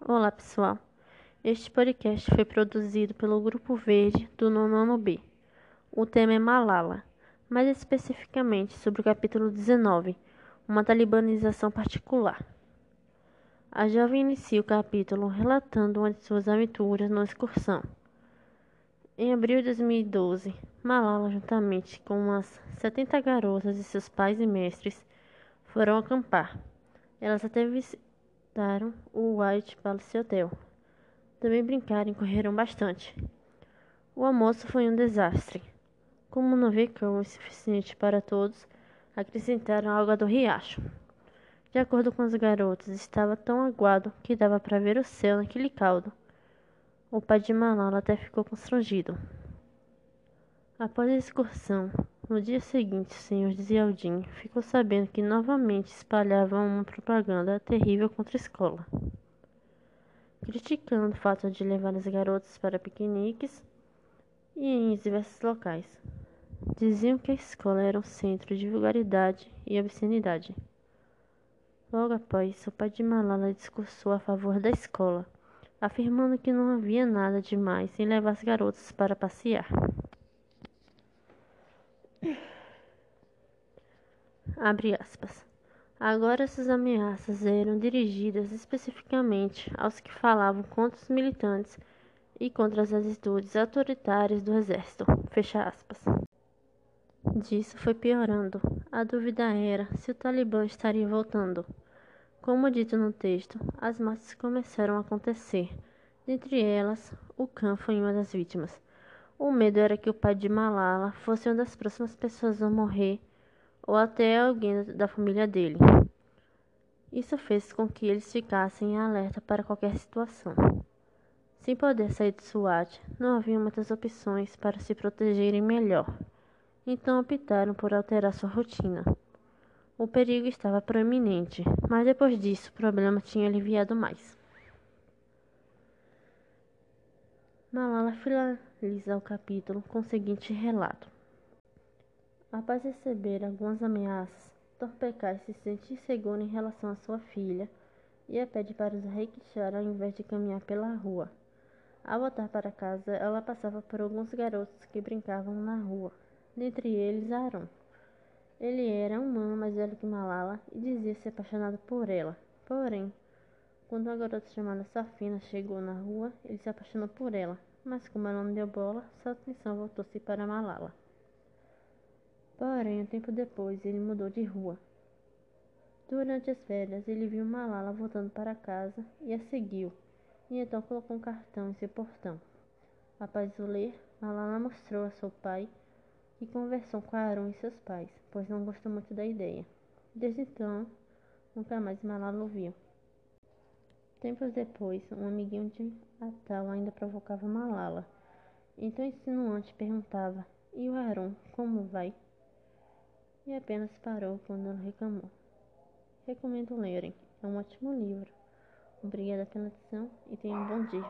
Olá, pessoal. Este podcast foi produzido pelo Grupo Verde do Nonono B. O tema é Malala, mais especificamente sobre o capítulo 19, uma talibanização particular. A jovem inicia o capítulo relatando uma de suas aventuras numa excursão. Em abril de 2012, Malala, juntamente com umas 70 garotas e seus pais e mestres, foram acampar. Elas até visitaram o White Palace Hotel. Também brincaram e correram bastante. O almoço foi um desastre. Como não havia cão o suficiente para todos, acrescentaram água do riacho. De acordo com as garotas, estava tão aguado que dava para ver o céu naquele caldo. O pai de Malala até ficou constrangido. Após a excursão, no dia seguinte, o senhor Zialdin ficou sabendo que novamente espalhavam uma propaganda terrível contra a escola, criticando o fato de levar as garotas para piqueniques e em diversos locais. Diziam que a escola era um centro de vulgaridade e obscenidade. Logo após, o pai de Malala discursou a favor da escola, afirmando que não havia nada demais em levar as garotas para passear. Abre aspas. Agora essas ameaças eram dirigidas especificamente aos que falavam contra os militantes e contra as atitudes autoritárias do exército. Fecha aspas. Disso foi piorando. A dúvida era se o Talibã estaria voltando. Como dito no texto, as mortes começaram a acontecer. Dentre elas, o Khan foi uma das vítimas. O medo era que o pai de Malala fosse uma das próximas pessoas a morrer ou até alguém da família dele. Isso fez com que eles ficassem em alerta para qualquer situação. Sem poder sair do SWAT, não havia muitas opções para se protegerem melhor, então optaram por alterar sua rotina. O perigo estava proeminente, mas depois disso o problema tinha aliviado mais. Malala finaliza o capítulo com o seguinte relato. Após receber algumas ameaças, Torpecai se sente inseguro em relação à sua filha e a pede para os rickshaws ao invés de caminhar pela rua. Ao voltar para casa, ela passava por alguns garotos que brincavam na rua, dentre eles Aaron. Ele era um ano mais velho que Malala e dizia ser apaixonado por ela. Porém, quando uma garota chamada Safina chegou na rua, ele se apaixonou por ela, mas como ela não deu bola, sua atenção voltou-se para Malala. Porém, um tempo depois, ele mudou de rua. Durante as férias, ele viu Malala voltando para casa e a seguiu, e então colocou um cartão em seu portão. Após o ler, Malala mostrou a seu pai e conversou com Aaron e seus pais, pois não gostou muito da ideia. Desde então, nunca mais Malala o viu. Tempos depois, um amiguinho de Natal ainda provocava Malala. Então insinuante perguntava: E o Aaron, como vai? e apenas parou quando ela reclamou. Recomendo lerem, é um ótimo livro. Obrigada pela atenção e tenham um bom dia.